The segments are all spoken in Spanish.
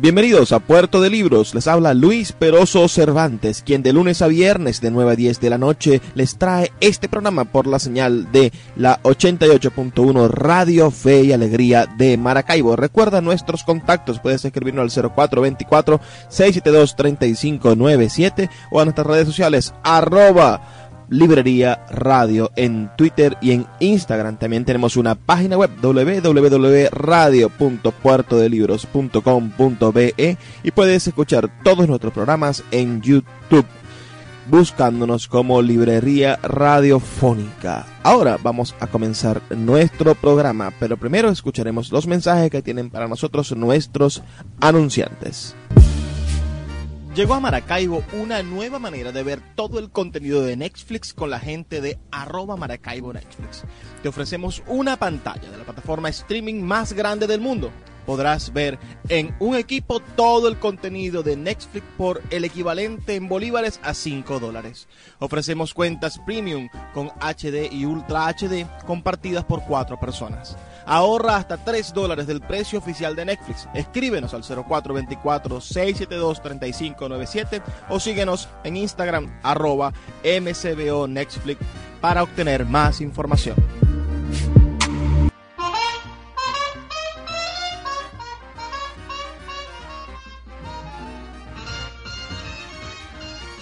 Bienvenidos a Puerto de Libros, les habla Luis Peroso Cervantes, quien de lunes a viernes de 9 a 10 de la noche les trae este programa por la señal de la 88.1 Radio Fe y Alegría de Maracaibo. Recuerda nuestros contactos, puedes escribirnos al 0424-672-3597 o a nuestras redes sociales arroba Librería Radio en Twitter y en Instagram. También tenemos una página web www.radio.puertodelibros.com.be y puedes escuchar todos nuestros programas en YouTube buscándonos como Librería Radiofónica. Ahora vamos a comenzar nuestro programa, pero primero escucharemos los mensajes que tienen para nosotros nuestros anunciantes. Llegó a Maracaibo una nueva manera de ver todo el contenido de Netflix con la gente de arroba Maracaibo Netflix. Te ofrecemos una pantalla de la plataforma streaming más grande del mundo. Podrás ver en un equipo todo el contenido de Netflix por el equivalente en bolívares a 5 dólares. Ofrecemos cuentas premium con HD y Ultra HD compartidas por 4 personas. Ahorra hasta 3 dólares del precio oficial de Netflix. Escríbenos al 0424-672-3597 o síguenos en Instagram arroba mcbo Netflix para obtener más información.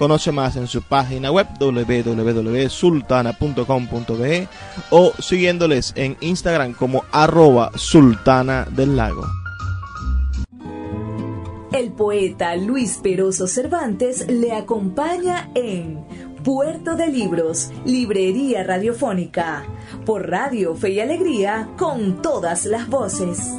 Conoce más en su página web www.sultana.com.be o siguiéndoles en Instagram como arroba sultana del lago. El poeta Luis Peroso Cervantes le acompaña en Puerto de Libros, Librería Radiofónica, por Radio Fe y Alegría, con todas las voces.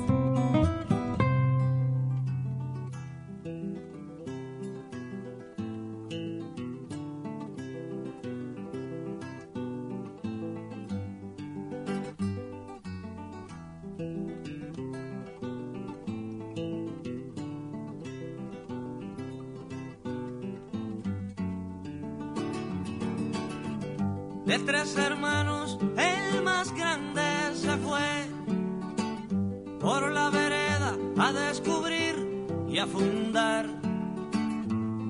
De tres hermanos, el más grande se fue por la vereda a descubrir y a fundar.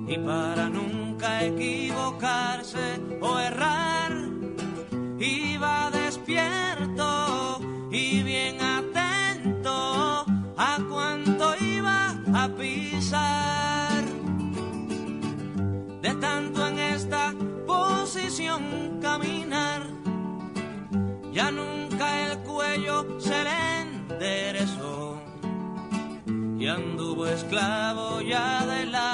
Y para nunca equivocarse o errar, iba despierto y bien atento a cuanto iba a pisar. Esclavo ya de la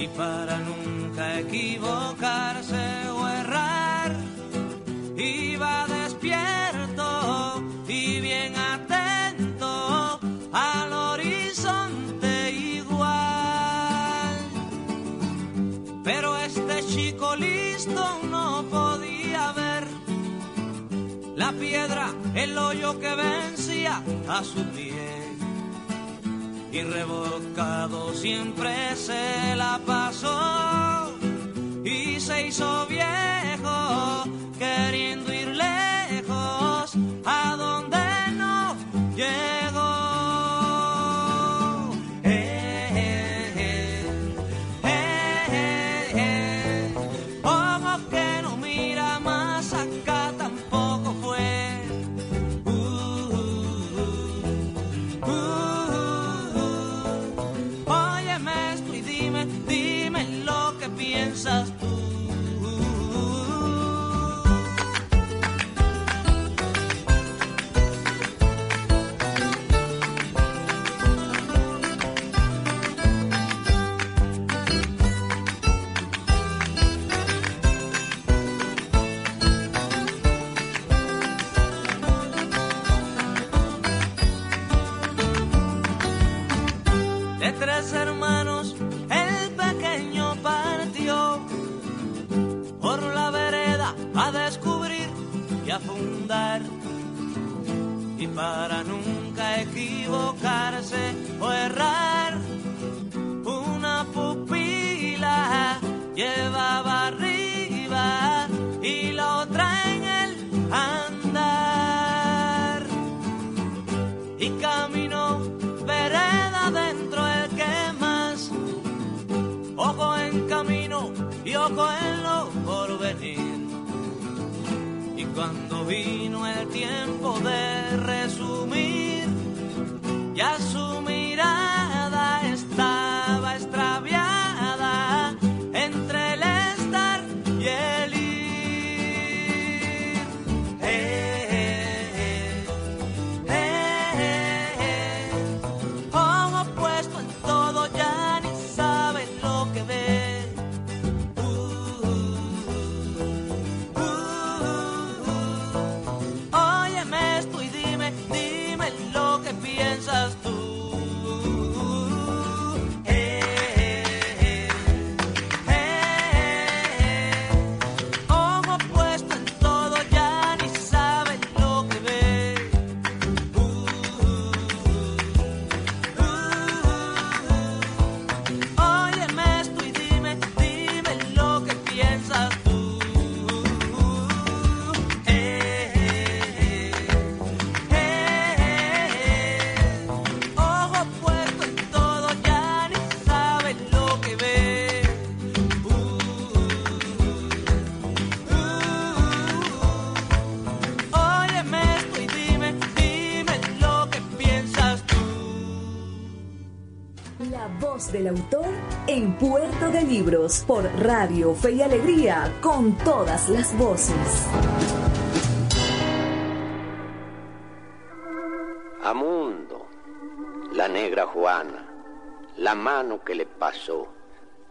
Y para nunca equivocarse o errar, iba despierto y bien atento al horizonte igual. Pero este chico listo no podía ver la piedra, el hoyo que vencía a su pie. Y revocado siempre se la pasó y se hizo viejo queriendo dime, lo que piensas tú. Del autor en Puerto de Libros por Radio Fe y Alegría con todas las voces. Amundo, la negra Juana, la mano que le pasó,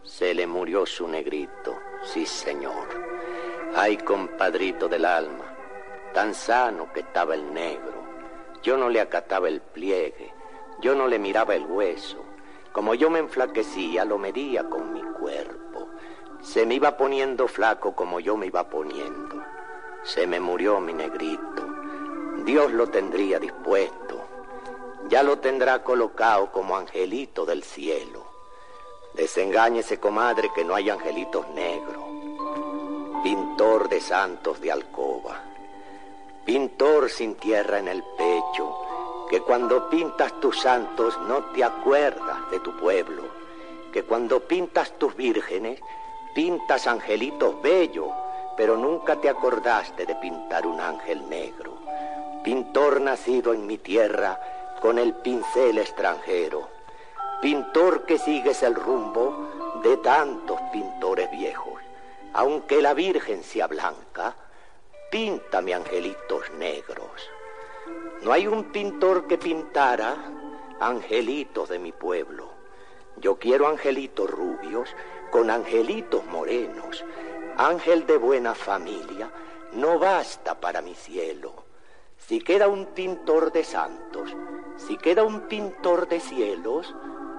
se le murió su negrito, sí señor. Ay, compadrito del alma, tan sano que estaba el negro. Yo no le acataba el pliegue, yo no le miraba el hueso. Como yo me enflaquecía, lo medía con mi cuerpo. Se me iba poniendo flaco como yo me iba poniendo. Se me murió mi negrito. Dios lo tendría dispuesto. Ya lo tendrá colocado como angelito del cielo. Desengáñese, comadre, que no hay angelitos negros. Pintor de santos de alcoba. Pintor sin tierra en el pecho, que cuando pintas tus santos no te acuerdas de tu pueblo. Que cuando pintas tus vírgenes, pintas angelitos bellos, pero nunca te acordaste de pintar un ángel negro. Pintor nacido en mi tierra con el pincel extranjero. Pintor que sigues el rumbo de tantos pintores viejos. Aunque la Virgen sea blanca, píntame angelitos negros. No hay un pintor que pintara angelitos de mi pueblo. Yo quiero angelitos rubios con angelitos morenos. Ángel de buena familia no basta para mi cielo. Si queda un pintor de santos, si queda un pintor de cielos,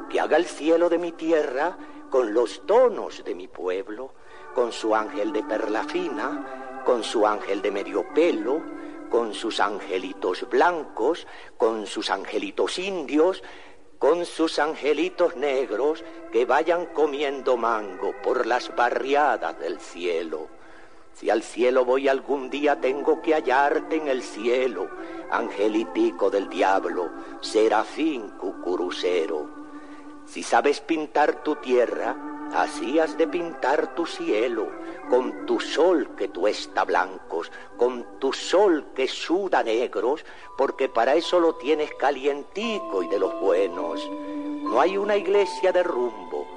que haga el cielo de mi tierra con los tonos de mi pueblo, con su ángel de perla fina, con su ángel de medio pelo, con sus angelitos blancos, con sus angelitos indios, con sus angelitos negros que vayan comiendo mango por las barriadas del cielo. Si al cielo voy algún día tengo que hallarte en el cielo, angelitico del diablo, serafín cucurucero. Si sabes pintar tu tierra, así has de pintar tu cielo, con tu sol que tuesta blancos, con tu sol que suda negros, porque para eso lo tienes calientico y de los buenos. No hay una iglesia de rumbo,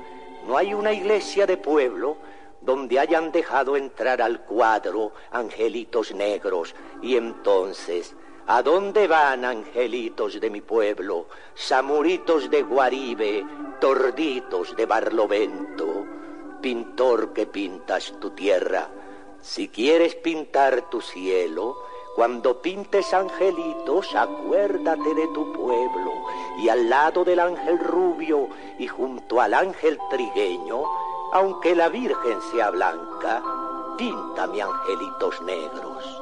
no hay una iglesia de pueblo, donde hayan dejado entrar al cuadro angelitos negros, y entonces, ¿a dónde van angelitos de mi pueblo, samuritos de Guaribe, torditos de Barlovento? Pintor que pintas tu tierra, si quieres pintar tu cielo, cuando pintes angelitos, acuérdate de tu pueblo, y al lado del ángel rubio y junto al ángel trigueño, aunque la Virgen sea blanca, píntame angelitos negros.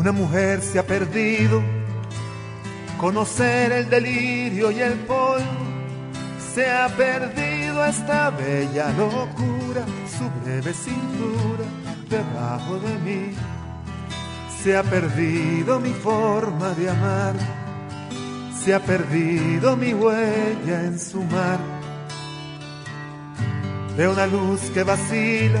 Una mujer se ha perdido, conocer el delirio y el polvo, se ha perdido esta bella locura, su breve cintura debajo de mí. Se ha perdido mi forma de amar, se ha perdido mi huella en su mar. Veo una luz que vacila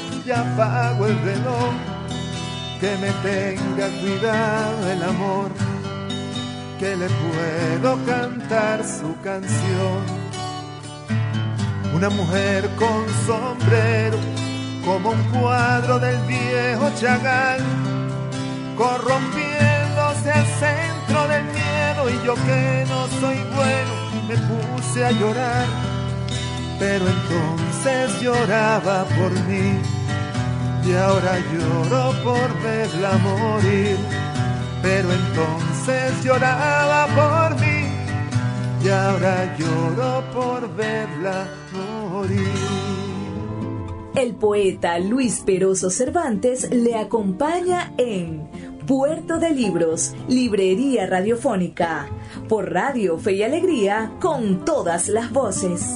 y apago el reloj, que me tenga cuidado el amor, que le puedo cantar su canción. Una mujer con sombrero como un cuadro del viejo Chagall, corrompiéndose al centro del miedo y yo que no soy bueno me puse a llorar, pero entonces lloraba por mí y ahora lloro por verla morir, pero entonces lloraba por mí y ahora lloro por verla morir. El poeta Luis Peroso Cervantes le acompaña en Puerto de Libros, Librería Radiofónica, por Radio Fe y Alegría, con todas las voces.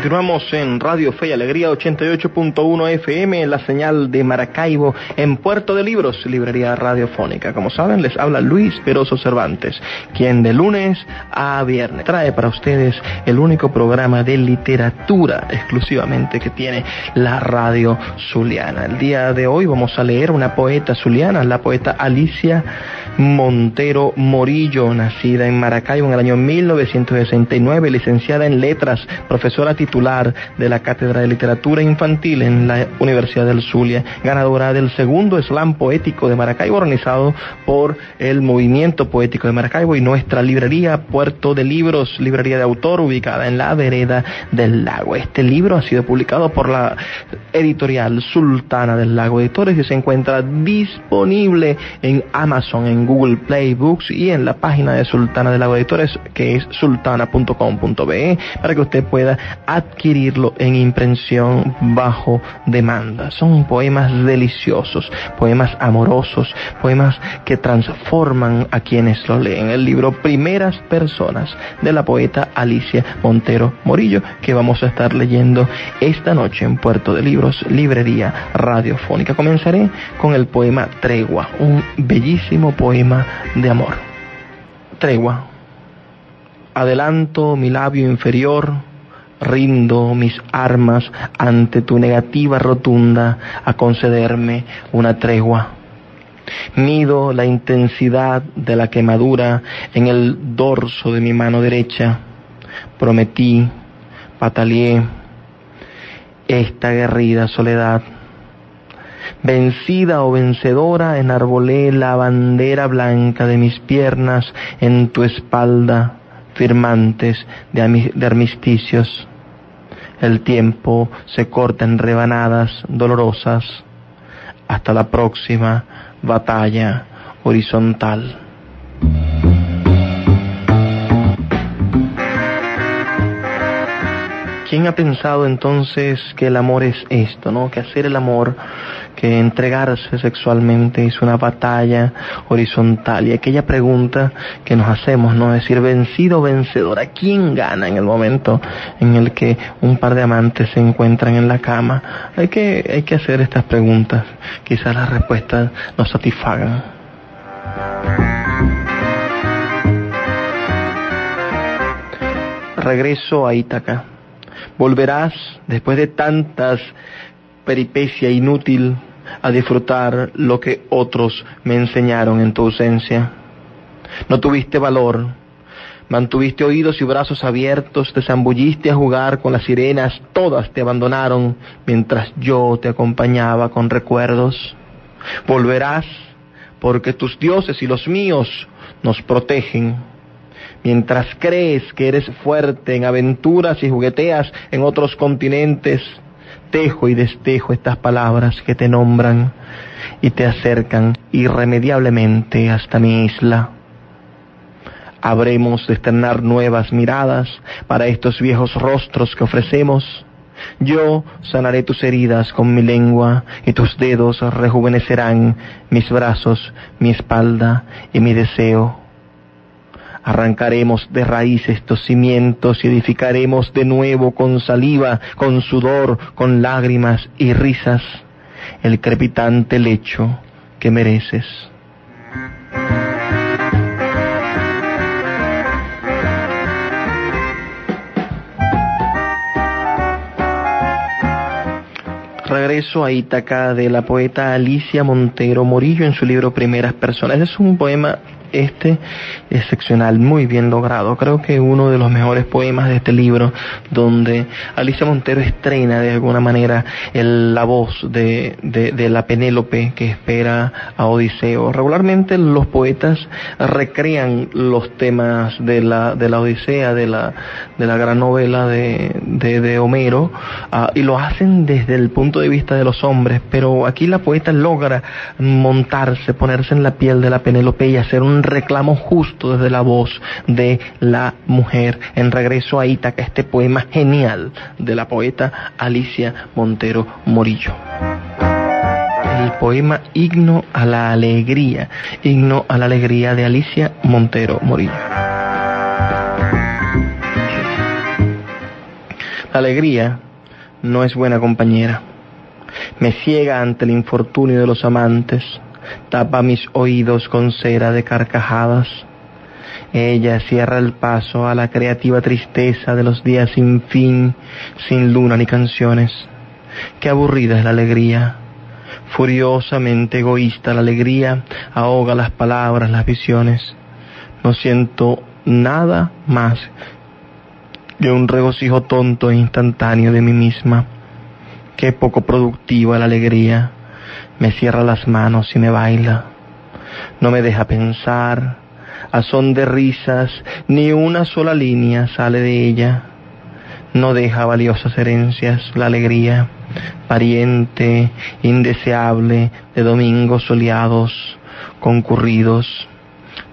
Continuamos en Radio Fe y Alegría 88.1 FM, la señal de Maracaibo, en Puerto de Libros, librería radiofónica. Como saben, les habla Luis Peroso Cervantes, quien de lunes a viernes trae para ustedes el único programa de literatura exclusivamente que tiene la radio zuliana. El día de hoy vamos a leer una poeta zuliana, la poeta Alicia Montero Morillo, nacida en Maracaibo en el año 1969, licenciada en letras, profesora titular de la Cátedra de Literatura Infantil en la Universidad del Zulia, ganadora del segundo slam poético de Maracaibo organizado por el Movimiento Poético de Maracaibo y nuestra librería Puerto de Libros, librería de autor ubicada en la vereda del lago. Este libro ha sido publicado por la editorial Sultana del Lago Editores y se encuentra disponible en Amazon, en Google Play Books y en la página de Sultana del Lago Editores que es sultana.com.be para que usted pueda adquirirlo en impresión bajo demanda. Son poemas deliciosos, poemas amorosos, poemas que transforman a quienes lo leen. El libro Primeras Personas de la poeta Alicia Montero Morillo que vamos a estar leyendo esta noche en Puerto de Libros, Librería Radiofónica. Comenzaré con el poema Tregua, un bellísimo poema de amor. Tregua. Adelanto mi labio inferior, rindo mis armas ante tu negativa rotunda a concederme una tregua. Mido la intensidad de la quemadura en el dorso de mi mano derecha. Prometí, pataleé esta guerrida soledad. Vencida o vencedora, enarbolé la bandera blanca de mis piernas en tu espalda, firmantes de armisticios. El tiempo se corta en rebanadas dolorosas. Hasta la próxima batalla horizontal. ¿Quién ha pensado entonces que el amor es esto, no? Que hacer el amor, que entregarse sexualmente es una batalla horizontal. Y aquella pregunta que nos hacemos, ¿no? Es decir, vencido o vencedora, ¿quién gana en el momento en el que un par de amantes se encuentran en la cama? Hay que, hay que hacer estas preguntas. Quizás las respuestas nos satisfagan. Regreso a Ítaca volverás, después de tantas peripecia inútil, a disfrutar lo que otros me enseñaron en tu ausencia. No tuviste valor, mantuviste oídos y brazos abiertos, te zambulliste a jugar con las sirenas, todas te abandonaron mientras yo te acompañaba con recuerdos. Volverás porque tus dioses y los míos nos protegen mientras crees que eres fuerte en aventuras y jugueteas en otros continentes, tejo y destejo estas palabras que te nombran y te acercan irremediablemente hasta mi isla. Habremos de externar nuevas miradas para estos viejos rostros que ofrecemos. Yo sanaré tus heridas con mi lengua y tus dedos rejuvenecerán mis brazos, mi espalda y mi deseo Arrancaremos de raíz estos cimientos y edificaremos de nuevo con saliva, con sudor, con lágrimas y risas el crepitante lecho que mereces. Regreso a Ítaca de la poeta Alicia Montero Morillo en su libro Primeras Personas. Es un poema este excepcional, muy bien logrado. Creo que uno de los mejores poemas de este libro, donde Alicia Montero estrena de alguna manera la voz de, la Penélope que espera a Odiseo. Regularmente los poetas recrean los temas de la, de la Odisea, de la, de la gran novela de, de, Homero, ah, y lo hacen desde el punto de vista de los hombres, pero aquí la poeta logra montarse, ponerse en la piel de la Penélope y hacer un reclamo justo desde la voz de la mujer. En regreso a Ítaca, este poema genial de la poeta Alicia Montero Morillo el poema Himno a la Alegría, Himno a la Alegría de Alicia Montero Morillo. La alegría no es buena compañera. Me ciega ante el infortunio de los amantes, tapa mis oídos con cera de carcajadas. Ella cierra el paso a la creativa tristeza de los días sin fin, sin luna ni canciones. Qué aburrida es la alegría. Furiosamente egoísta la alegría ahoga las palabras, las visiones. No siento nada más que un regocijo tonto e instantáneo de mí misma. Qué poco productiva la alegría. Me cierra las manos y me baila. No me deja pensar. A son de risas, ni una sola línea sale de ella. No deja valiosas herencias la alegría, pariente, indeseable, de domingos soleados, concurridos.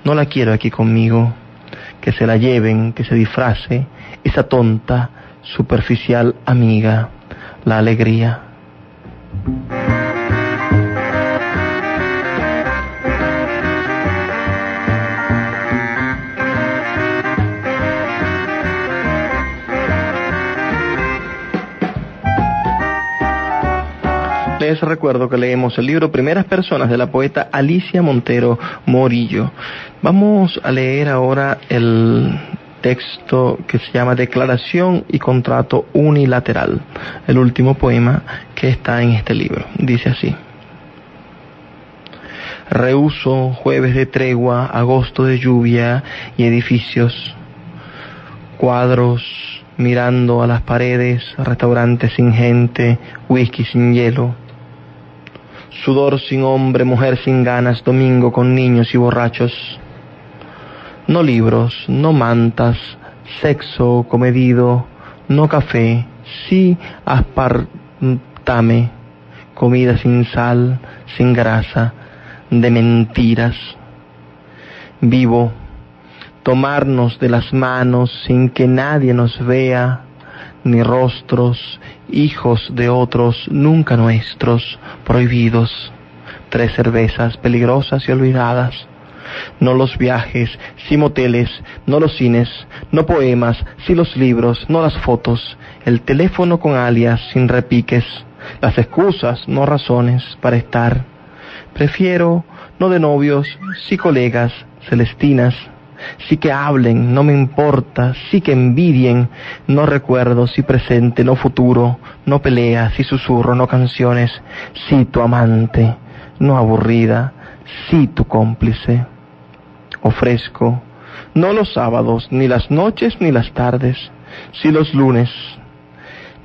No la quiero aquí conmigo. Que se la lleven, que se disfrace, esa tonta, superficial amiga, la alegría. Les recuerdo que leemos el libro Primeras Personas de la poeta Alicia Montero Morillo. Vamos a leer ahora el texto que se llama Declaración y Contrato Unilateral, el último poema que está en este libro. Dice así. Rehuso jueves de tregua, agosto de lluvia y edificios, cuadros mirando a las paredes, restaurantes sin gente, whisky sin hielo, sudor sin hombre, mujer sin ganas, domingo con niños y borrachos no libros, no mantas, sexo comedido, no café, sí aspartame, comida sin sal, sin grasa, de mentiras. Vivo, tomarnos de las manos sin que nadie nos vea, ni rostros, hijos de otros, nunca nuestros, prohibidos. Tres cervezas peligrosas y olvidadas no los viajes, sí moteles, no los cines, no poemas, sí los libros, no las fotos, el teléfono con alias sin repiques, las excusas, no razones para estar. Prefiero no de novios, sí colegas, celestinas, sí que hablen, no me importa, sí que envidien, no recuerdo, sí presente, no futuro, no pelea, sí susurro, no canciones, sí tu amante, no aburrida, sí tu cómplice ofrezco, no los sábados, ni las noches, ni las tardes, sí los lunes,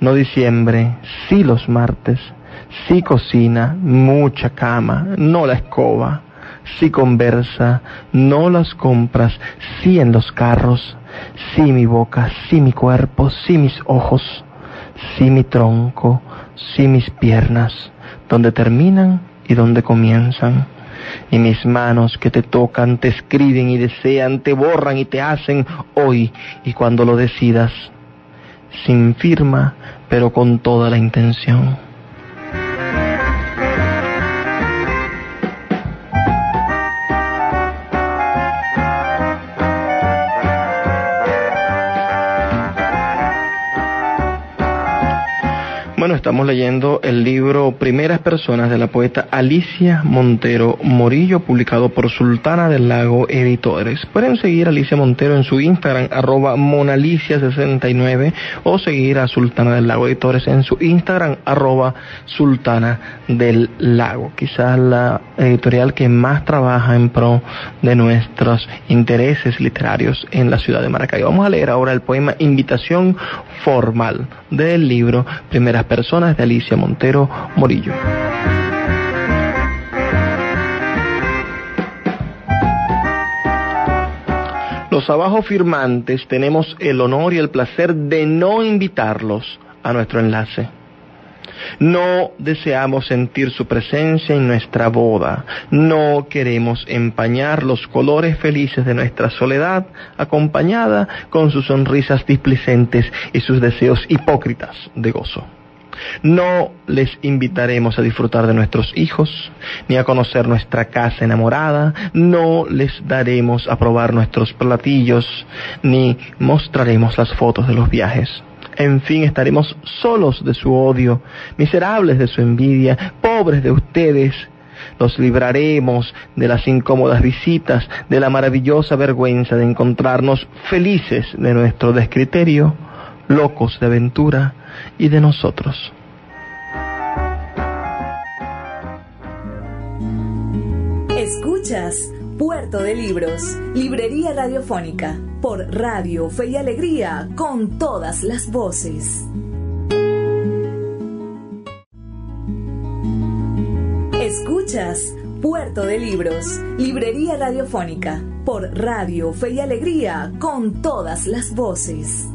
no diciembre, sí los martes, sí cocina, mucha cama, no la escoba, sí conversa, no las compras, sí en los carros, sí mi boca, sí mi cuerpo, sí mis ojos, sí mi tronco, sí mis piernas, donde terminan y donde comienzan y mis manos que te tocan, te escriben y desean, te borran y te hacen hoy y cuando lo decidas, sin firma, pero con toda la intención. Estamos leyendo el libro Primeras Personas de la poeta Alicia Montero Morillo, publicado por Sultana del Lago Editores. Pueden seguir a Alicia Montero en su Instagram, arroba monalicia69, o seguir a Sultana del Lago Editores en su Instagram, arroba Sultana del Lago. Quizás la editorial que más trabaja en pro de nuestros intereses literarios en la ciudad de Maracay. Vamos a leer ahora el poema Invitación Formal del libro Primeras Personas de Alicia Montero Morillo. Los abajo firmantes tenemos el honor y el placer de no invitarlos a nuestro enlace. No deseamos sentir su presencia en nuestra boda. No queremos empañar los colores felices de nuestra soledad, acompañada con sus sonrisas displicentes y sus deseos hipócritas de gozo. No les invitaremos a disfrutar de nuestros hijos, ni a conocer nuestra casa enamorada, no les daremos a probar nuestros platillos, ni mostraremos las fotos de los viajes. En fin, estaremos solos de su odio, miserables de su envidia, pobres de ustedes. Los libraremos de las incómodas visitas, de la maravillosa vergüenza de encontrarnos felices de nuestro descriterio, locos de aventura y de nosotros. Escuchas Puerto de Libros, Librería Radiofónica, por Radio Fe y Alegría, con todas las voces. Escuchas Puerto de Libros, Librería Radiofónica, por Radio Fe y Alegría, con todas las voces.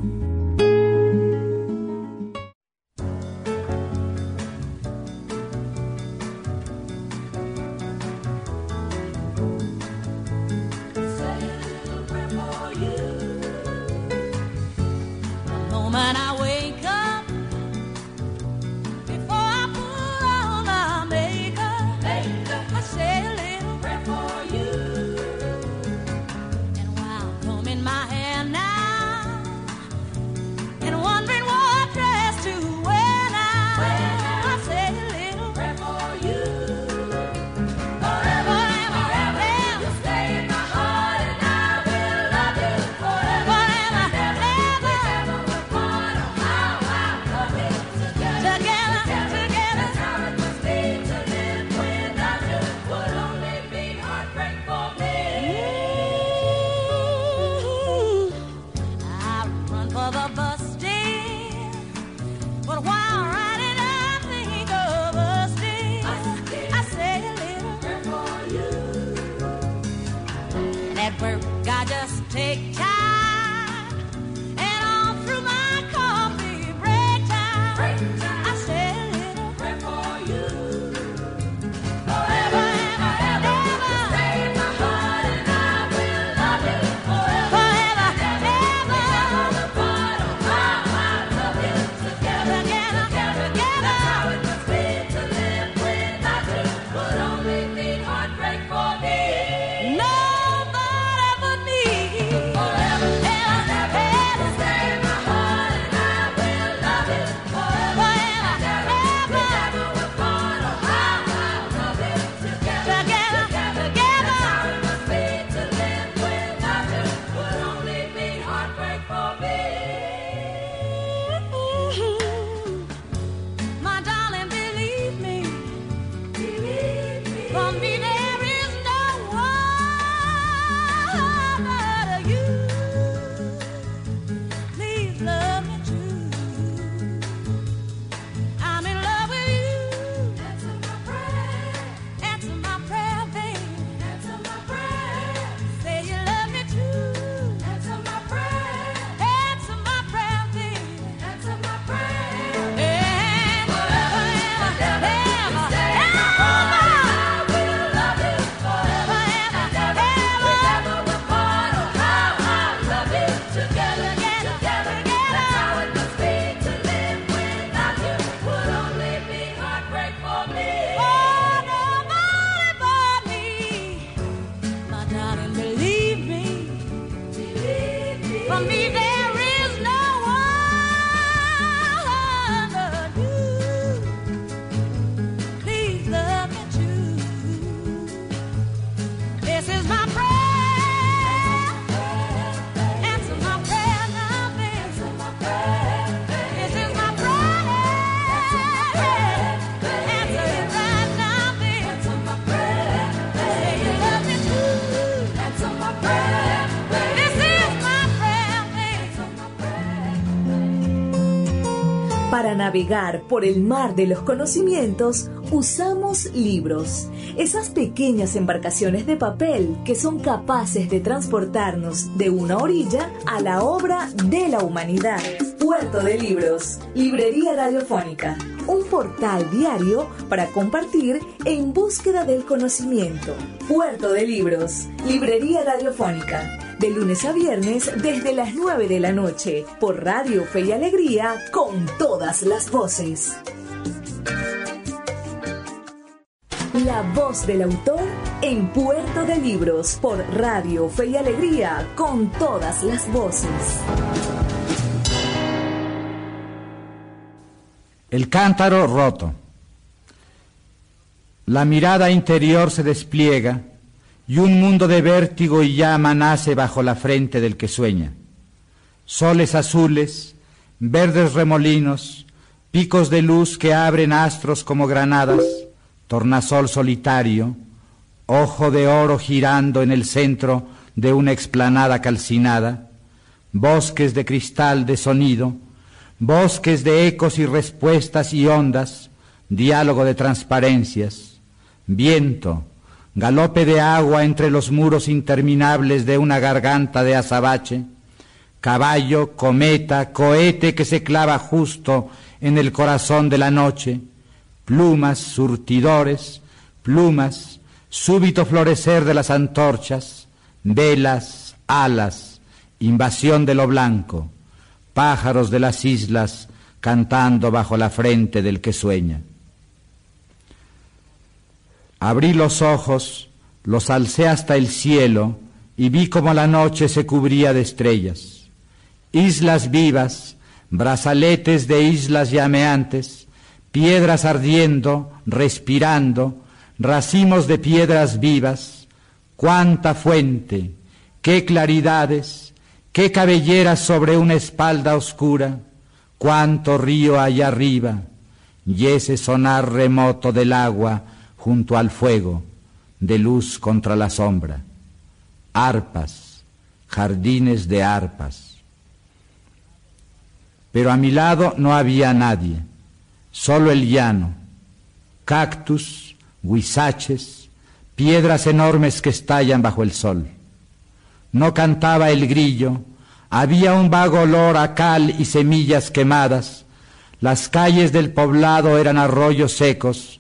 Navegar por el mar de los conocimientos, usamos libros, esas pequeñas embarcaciones de papel que son capaces de transportarnos de una orilla a la obra de la humanidad. Puerto de Libros, Librería Radiofónica, un portal diario para compartir en búsqueda del conocimiento. Puerto de Libros, Librería Radiofónica de lunes a viernes desde las 9 de la noche por Radio Fe y Alegría con todas las voces. La voz del autor en Puerto de Libros por Radio Fe y Alegría con todas las voces. El cántaro roto. La mirada interior se despliega y un mundo de vértigo y llama nace bajo la frente del que sueña. Soles azules, verdes remolinos, picos de luz que abren astros como granadas, tornasol solitario, ojo de oro girando en el centro de una explanada calcinada, bosques de cristal de sonido, bosques de ecos y respuestas y ondas, diálogo de transparencias, viento, galope de agua entre los muros interminables de una garganta de azabache, caballo, cometa, cohete que se clava justo en el corazón de la noche, plumas, surtidores, plumas, súbito florecer de las antorchas, velas, alas, invasión de lo blanco, pájaros de las islas cantando bajo la frente del que sueña. Abrí los ojos, los alcé hasta el cielo y vi como la noche se cubría de estrellas. Islas vivas, brazaletes de islas llameantes, piedras ardiendo, respirando, racimos de piedras vivas, cuánta fuente, qué claridades, qué cabelleras sobre una espalda oscura, cuánto río allá arriba, y ese sonar remoto del agua junto al fuego, de luz contra la sombra, arpas, jardines de arpas. Pero a mi lado no había nadie, solo el llano, cactus, huizaches, piedras enormes que estallan bajo el sol. No cantaba el grillo, había un vago olor a cal y semillas quemadas, las calles del poblado eran arroyos secos,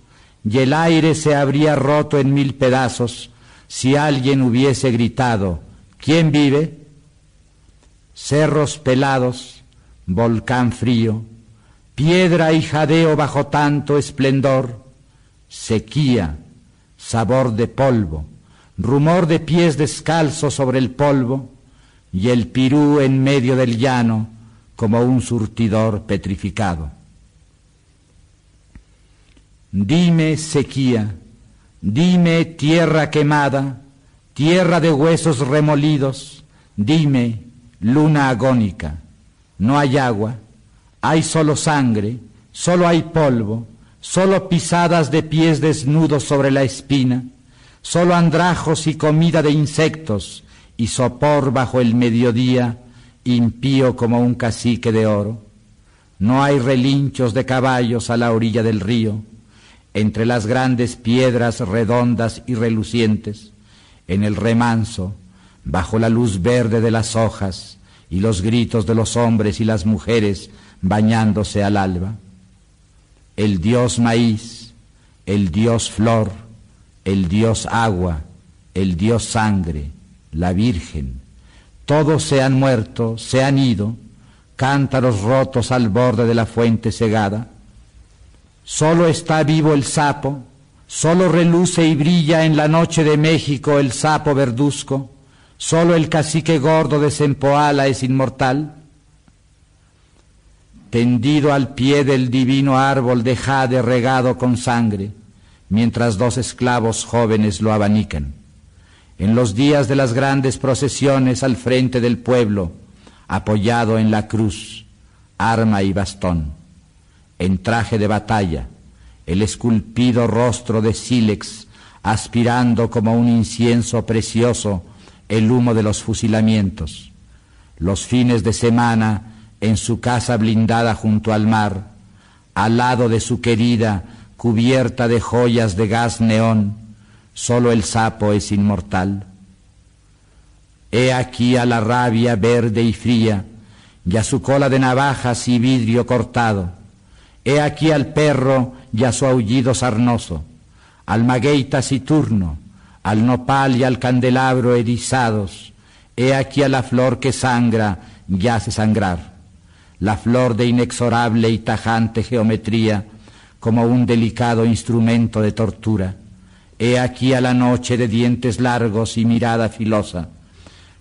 y el aire se habría roto en mil pedazos si alguien hubiese gritado, ¿quién vive? Cerros pelados, volcán frío, piedra y jadeo bajo tanto esplendor, sequía, sabor de polvo, rumor de pies descalzos sobre el polvo, y el pirú en medio del llano como un surtidor petrificado. Dime sequía, dime tierra quemada, tierra de huesos remolidos, dime luna agónica. No hay agua, hay solo sangre, solo hay polvo, solo pisadas de pies desnudos sobre la espina, solo andrajos y comida de insectos, y sopor bajo el mediodía, impío como un cacique de oro. No hay relinchos de caballos a la orilla del río, entre las grandes piedras redondas y relucientes, en el remanso, bajo la luz verde de las hojas y los gritos de los hombres y las mujeres bañándose al alba. El dios maíz, el dios flor, el dios agua, el dios sangre, la Virgen, todos se han muerto, se han ido, cántaros rotos al borde de la fuente cegada, Solo está vivo el sapo, solo reluce y brilla en la noche de México el sapo verduzco, solo el cacique gordo de Sempoala es inmortal. Tendido al pie del divino árbol de jade regado con sangre, mientras dos esclavos jóvenes lo abanican. En los días de las grandes procesiones al frente del pueblo, apoyado en la cruz, arma y bastón en traje de batalla, el esculpido rostro de sílex aspirando como un incienso precioso el humo de los fusilamientos. Los fines de semana en su casa blindada junto al mar, al lado de su querida cubierta de joyas de gas neón, solo el sapo es inmortal. He aquí a la rabia verde y fría, y a su cola de navajas y vidrio cortado, He aquí al perro y a su aullido sarnoso, al maguey taciturno, al nopal y al candelabro erizados. He aquí a la flor que sangra y hace sangrar, la flor de inexorable y tajante geometría, como un delicado instrumento de tortura. He aquí a la noche de dientes largos y mirada filosa,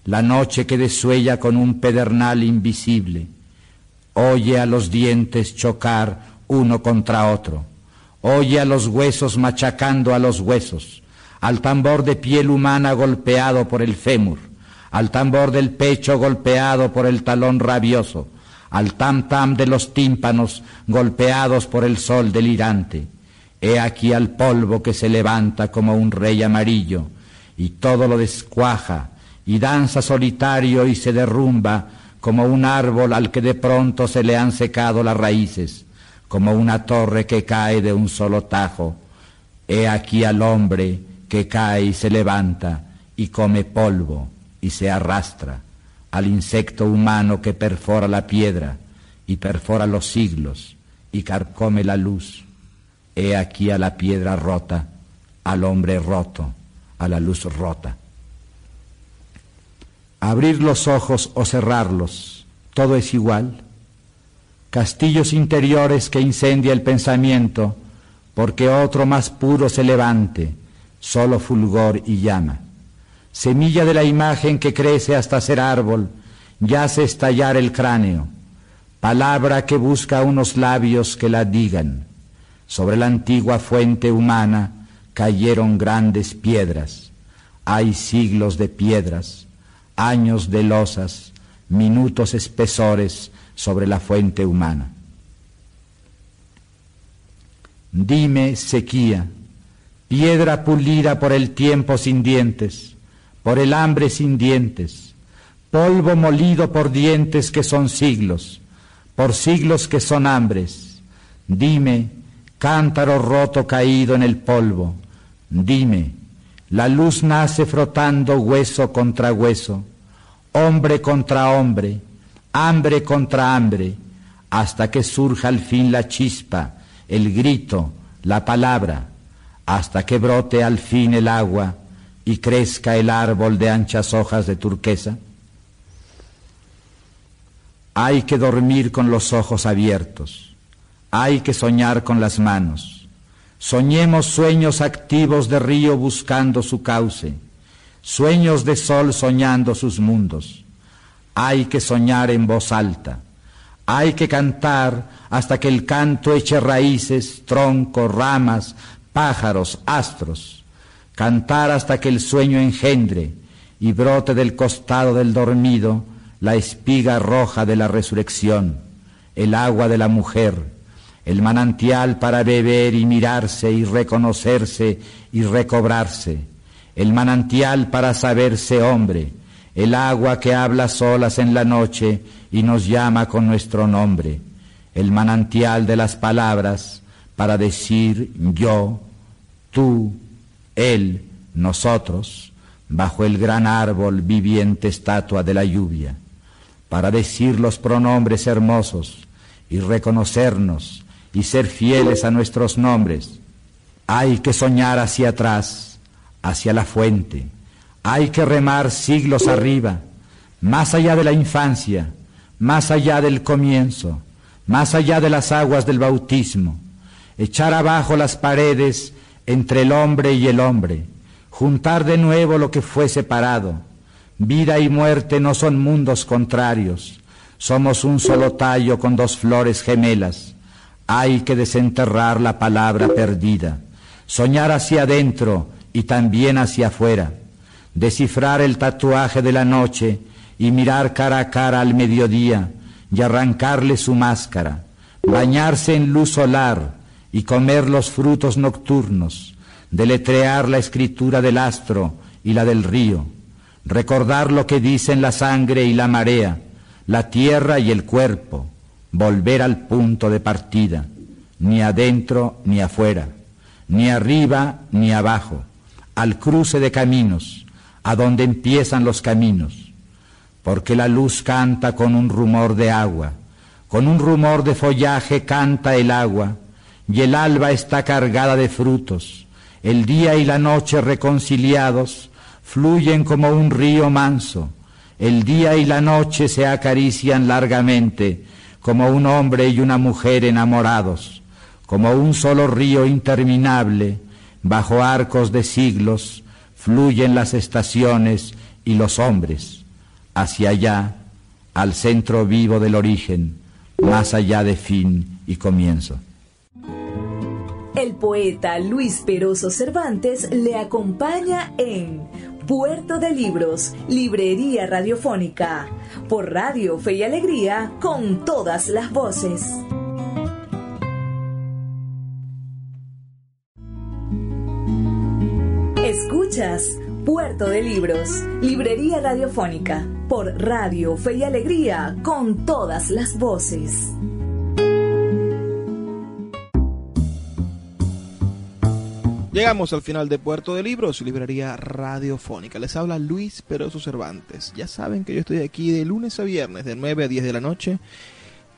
la noche que desuella con un pedernal invisible. Oye a los dientes chocar uno contra otro. Oye a los huesos machacando a los huesos, al tambor de piel humana golpeado por el fémur, al tambor del pecho golpeado por el talón rabioso, al tam tam de los tímpanos golpeados por el sol delirante. He aquí al polvo que se levanta como un rey amarillo, y todo lo descuaja, y danza solitario y se derrumba como un árbol al que de pronto se le han secado las raíces, como una torre que cae de un solo tajo. He aquí al hombre que cae y se levanta y come polvo y se arrastra, al insecto humano que perfora la piedra y perfora los siglos y carcome la luz. He aquí a la piedra rota, al hombre roto, a la luz rota. Abrir los ojos o cerrarlos, todo es igual. Castillos interiores que incendia el pensamiento, porque otro más puro se levante, solo fulgor y llama. Semilla de la imagen que crece hasta ser árbol, yace estallar el cráneo, palabra que busca unos labios que la digan. Sobre la antigua fuente humana cayeron grandes piedras, hay siglos de piedras, años de losas, minutos espesores sobre la fuente humana. Dime, sequía, piedra pulida por el tiempo sin dientes, por el hambre sin dientes, polvo molido por dientes que son siglos, por siglos que son hambres. Dime, cántaro roto caído en el polvo, dime, la luz nace frotando hueso contra hueso, hombre contra hombre, hambre contra hambre, hasta que surja al fin la chispa, el grito, la palabra, hasta que brote al fin el agua y crezca el árbol de anchas hojas de turquesa? Hay que dormir con los ojos abiertos, hay que soñar con las manos, Soñemos sueños activos de río buscando su cauce, sueños de sol soñando sus mundos. Hay que soñar en voz alta, hay que cantar hasta que el canto eche raíces, troncos, ramas, pájaros, astros. Cantar hasta que el sueño engendre y brote del costado del dormido la espiga roja de la resurrección, el agua de la mujer, el manantial para beber y mirarse y reconocerse y recobrarse, el manantial para saberse hombre, el agua que habla solas en la noche y nos llama con nuestro nombre, el manantial de las palabras para decir yo, tú, él, nosotros, bajo el gran árbol viviente estatua de la lluvia, para decir los pronombres hermosos y reconocernos, y ser fieles a nuestros nombres. Hay que soñar hacia atrás, hacia la fuente. Hay que remar siglos arriba, más allá de la infancia, más allá del comienzo, más allá de las aguas del bautismo. Echar abajo las paredes entre el hombre y el hombre, juntar de nuevo lo que fue separado. Vida y muerte no son mundos contrarios, somos un solo tallo con dos flores gemelas. Hay que desenterrar la palabra perdida, soñar hacia adentro y también hacia afuera, descifrar el tatuaje de la noche y mirar cara a cara al mediodía y arrancarle su máscara, bañarse en luz solar y comer los frutos nocturnos, deletrear la escritura del astro y la del río, recordar lo que dicen la sangre y la marea, la tierra y el cuerpo, volver al punto de partida, ni adentro ni afuera, ni arriba ni abajo, al cruce de caminos, a donde empiezan los caminos, porque la luz canta con un rumor de agua, con un rumor de follaje canta el agua, y el alba está cargada de frutos, el día y la noche reconciliados fluyen como un río manso, el día y la noche se acarician largamente, como un hombre y una mujer enamorados, como un solo río interminable, bajo arcos de siglos, fluyen las estaciones y los hombres, hacia allá, al centro vivo del origen, más allá de fin y comienzo. El poeta Luis Peroso Cervantes le acompaña en Puerto de Libros, Librería Radiofónica, por Radio Fe y Alegría, con todas las voces. Puerto de Libros, Librería Radiofónica, por Radio Fe y Alegría, con todas las voces. Llegamos al final de Puerto de Libros, librería radiofónica. Les habla Luis Peroso Cervantes. Ya saben que yo estoy aquí de lunes a viernes, de 9 a 10 de la noche,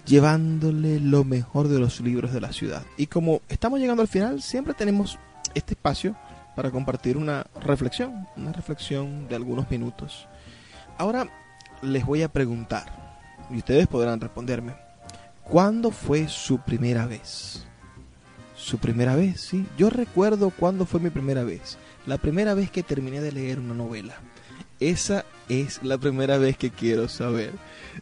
llevándole lo mejor de los libros de la ciudad. Y como estamos llegando al final, siempre tenemos este espacio para compartir una reflexión, una reflexión de algunos minutos. Ahora les voy a preguntar, y ustedes podrán responderme, ¿cuándo fue su primera vez? Su primera vez, sí. Yo recuerdo cuándo fue mi primera vez. La primera vez que terminé de leer una novela. Esa es la primera vez que quiero saber.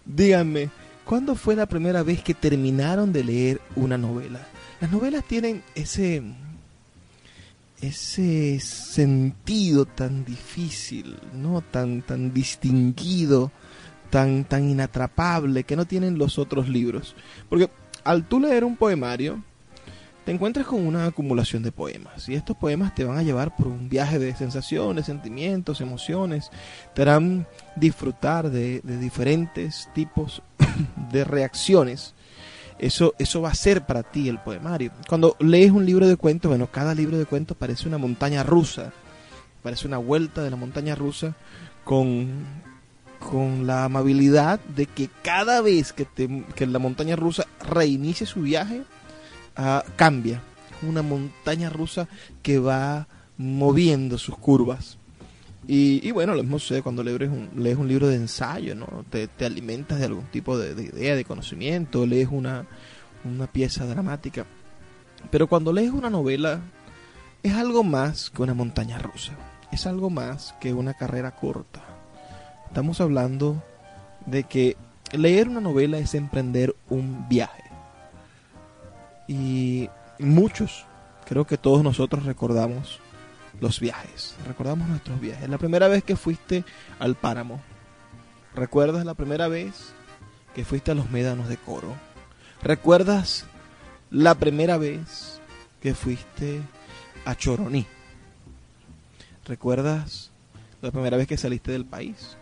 Díganme, ¿cuándo fue la primera vez que terminaron de leer una novela? Las novelas tienen ese ese sentido tan difícil, no tan tan distinguido, tan tan inatrapable que no tienen los otros libros. Porque al tú leer un poemario, te encuentras con una acumulación de poemas y estos poemas te van a llevar por un viaje de sensaciones, sentimientos, emociones, te harán disfrutar de, diferentes tipos de reacciones. Eso, eso va a ser para ti el poemario. Cuando lees un libro de cuentos, bueno, cada libro de cuentos parece una montaña rusa, parece una vuelta de la montaña rusa con, con la amabilidad de que cada vez que, te, que la montaña rusa reinicie su viaje, Ah, cambia. Una montaña rusa que va moviendo sus curvas. Y, bueno, lo mismo sucede cuando lees un, lees un libro de ensayo, ¿no? Te, alimentas de algún tipo de, idea, de conocimiento, lees una, una pieza dramática. Pero cuando lees una novela, es algo más que una montaña rusa. Es algo más que una carrera corta. Estamos hablando de que leer una novela es emprender un viaje. Y muchos, creo que todos nosotros recordamos los viajes, recordamos nuestros viajes. La primera vez que fuiste al páramo, ¿recuerdas la primera vez que fuiste a los médanos de Coro? ¿Recuerdas la primera vez que fuiste a Choroní? ¿Recuerdas la primera vez que saliste del país?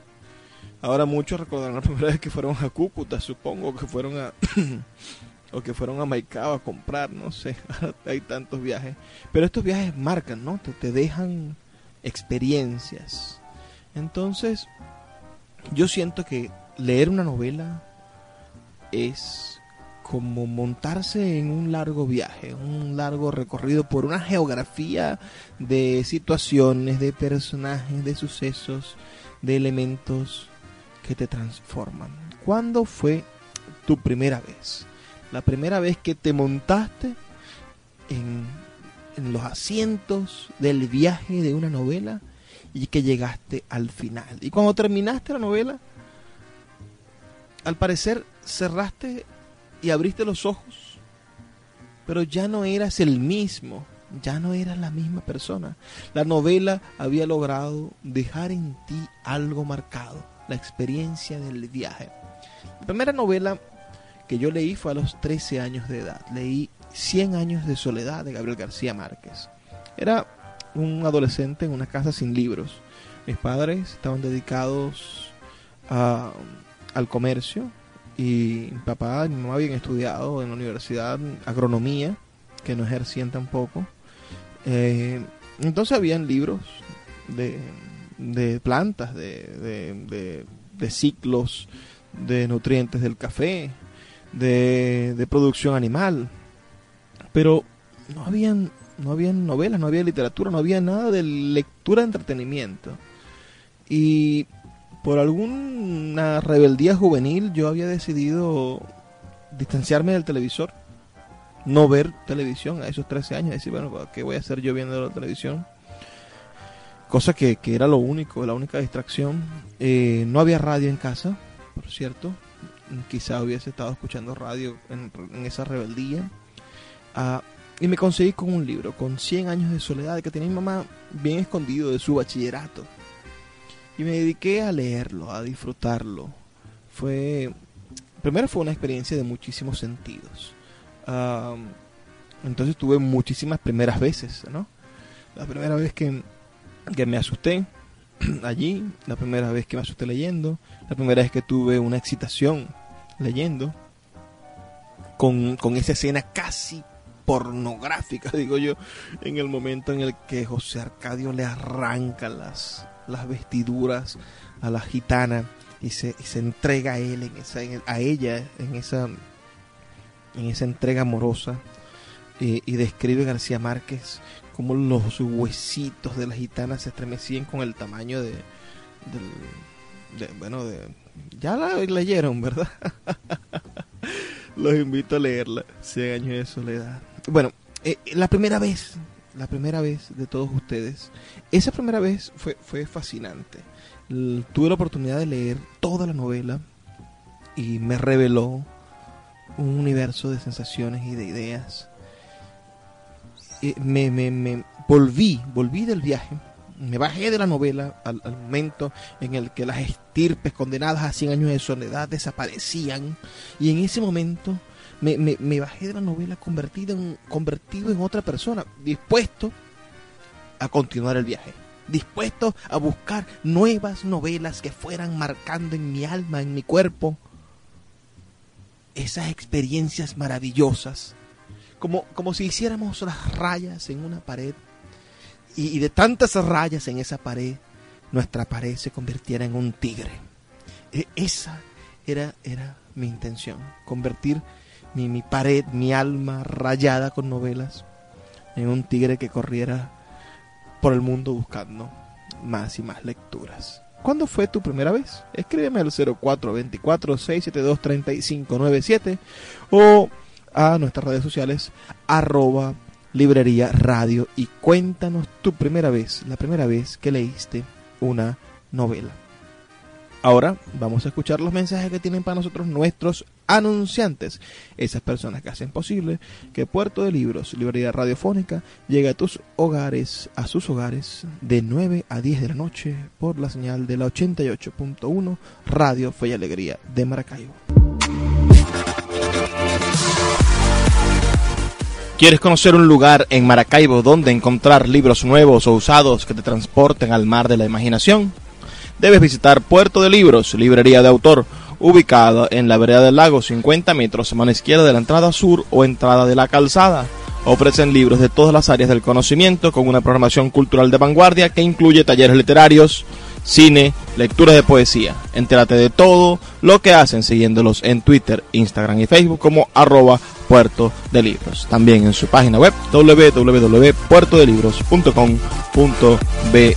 Ahora muchos recordarán la primera vez que fueron a Cúcuta, supongo que fueron a o que fueron a Maicao a comprar, no sé, hay tantos viajes. Pero estos viajes marcan, ¿no? Te, te dejan experiencias. Entonces, yo siento que leer una novela es como montarse en un largo viaje, un largo recorrido por una geografía de situaciones, de personajes, de sucesos, de elementos que te transforman. ¿Cuándo fue tu primera vez? La primera vez que te montaste en, los asientos del viaje de una novela y que llegaste al final. Y cuando terminaste la novela, al parecer cerraste y abriste los ojos, pero ya no eras el mismo, ya no eras la misma persona. La novela había logrado dejar en ti algo marcado, la experiencia del viaje. La primera novela que yo leí fue a los 13 años de edad. Leí 100 años de soledad de Gabriel García Márquez. Era un adolescente en una casa sin libros. Mis padres estaban dedicados al comercio y mi papá y mi mamá habían estudiado en la universidad agronomía, que no ejercían tampoco. Eh, entonces habían libros de, de plantas, de, de ciclos de nutrientes del café, de, producción animal. Pero no habían, no habían novelas, no había literatura, no había nada de lectura de entretenimiento. Y por alguna rebeldía juvenil yo había decidido distanciarme del televisor, no ver televisión a esos 13 años, decir, bueno, ¿qué voy a hacer yo viendo la televisión? Cosa que, era lo único, la única distracción. Eh, no había radio en casa, por cierto quizá hubiese estado escuchando radio en, esa rebeldía. Ah, y me conseguí con un libro, con 100 años de soledad, que tenía mi mamá bien escondido de su bachillerato. Y me dediqué a leerlo, a disfrutarlo. Fue, primero fue una experiencia de muchísimos sentidos. Am, entonces tuve muchísimas primeras veces, ¿no? La primera vez que, que me asusté allí, la primera vez que me asusté leyendo, la primera vez que tuve una excitación leyendo, con, con esa escena casi pornográfica, digo yo, en el momento en el que José Arcadio le arranca las, las vestiduras a la gitana y se, y se entrega a él, en esa, a ella, en esa, en esa entrega amorosa. Y, y describe García Márquez cómo los huesitos de la gitana se estremecían con el tamaño de, bueno, ya la leyeron, ¿verdad? Los invito a leerla, 100 años de soledad. Bueno, eh, la primera vez, la primera vez de todos ustedes, esa primera vez fue, fue fascinante. Tuve la oportunidad de leer toda la novela y me reveló un universo de sensaciones y de ideas. Eh, me, me, me volví, volví del viaje, me bajé de la novela al, momento en el que las estirpes condenadas a 100 años de soledad desaparecían. Y en ese momento me, me- me bajé de la novela convertido en, convertido en otra persona, dispuesto a continuar el viaje, dispuesto a buscar nuevas novelas que fueran marcando en mi alma, en mi cuerpo, esas experiencias maravillosas, como, como si hiciéramos las rayas en una pared y, de tantas rayas en esa pared, nuestra pared se convirtiera en un tigre. E- esa era, era mi intención, convertir mi, mi pared, mi alma rayada con novelas, en un tigre que corriera por el mundo buscando más y más lecturas. ¿Cuándo fue tu primera vez? Escríbeme al 0424-672-3597 o a nuestras redes sociales arroba librería radio y cuéntanos tu primera vez, la primera vez que leíste una novela. Ahora vamos a escuchar los mensajes que tienen para nosotros nuestros anunciantes, esas personas que hacen posible que Puerto de Libros, Librería Radiofónica, llegue a tus hogares, a sus hogares, de 9 a 10 de la noche por la señal de la 88.1 Radio Fe y Alegría de Maracaibo. ¿Quieres conocer un lugar en Maracaibo donde encontrar libros nuevos o usados que te transporten al mar de la imaginación? Debes visitar Puerto de Libros, librería de autor, ubicada en la vereda del lago, 50 metros a mano izquierda de la entrada sur o entrada de la calzada. Ofrecen libros de todas las áreas del conocimiento con una programación cultural de vanguardia que incluye talleres literarios, cine, lecturas de poesía. Entérate de todo lo que hacen siguiéndolos en Twitter, Instagram y Facebook como arroba Puerto de Libros. También en su página web www.puertodelibros.com.be.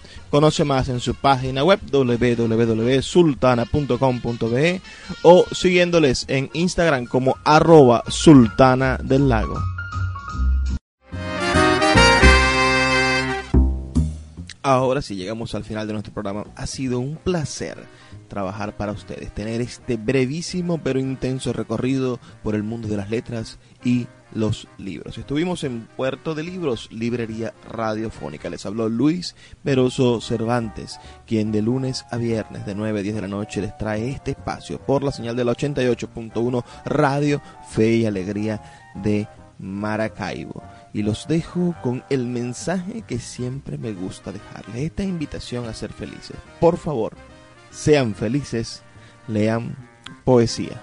Conoce más en su página web www.sultana.com.be o siguiéndoles en Instagram como arroba sultana del lago. Ahora sí llegamos al final de nuestro programa. Ha sido un placer trabajar para ustedes, tener este brevísimo pero intenso recorrido por el mundo de las letras y los libros. Estuvimos en Puerto de Libros, librería radiofónica. Les habló Luis Peroso Cervantes, quien de lunes a viernes de 9 a 10 de la noche les trae este espacio por la señal de la 88.1 Radio Fe y Alegría de Maracaibo. Y los dejo con el mensaje que siempre me gusta dejarles, esta invitación a ser felices. Por favor, sean felices, lean poesía.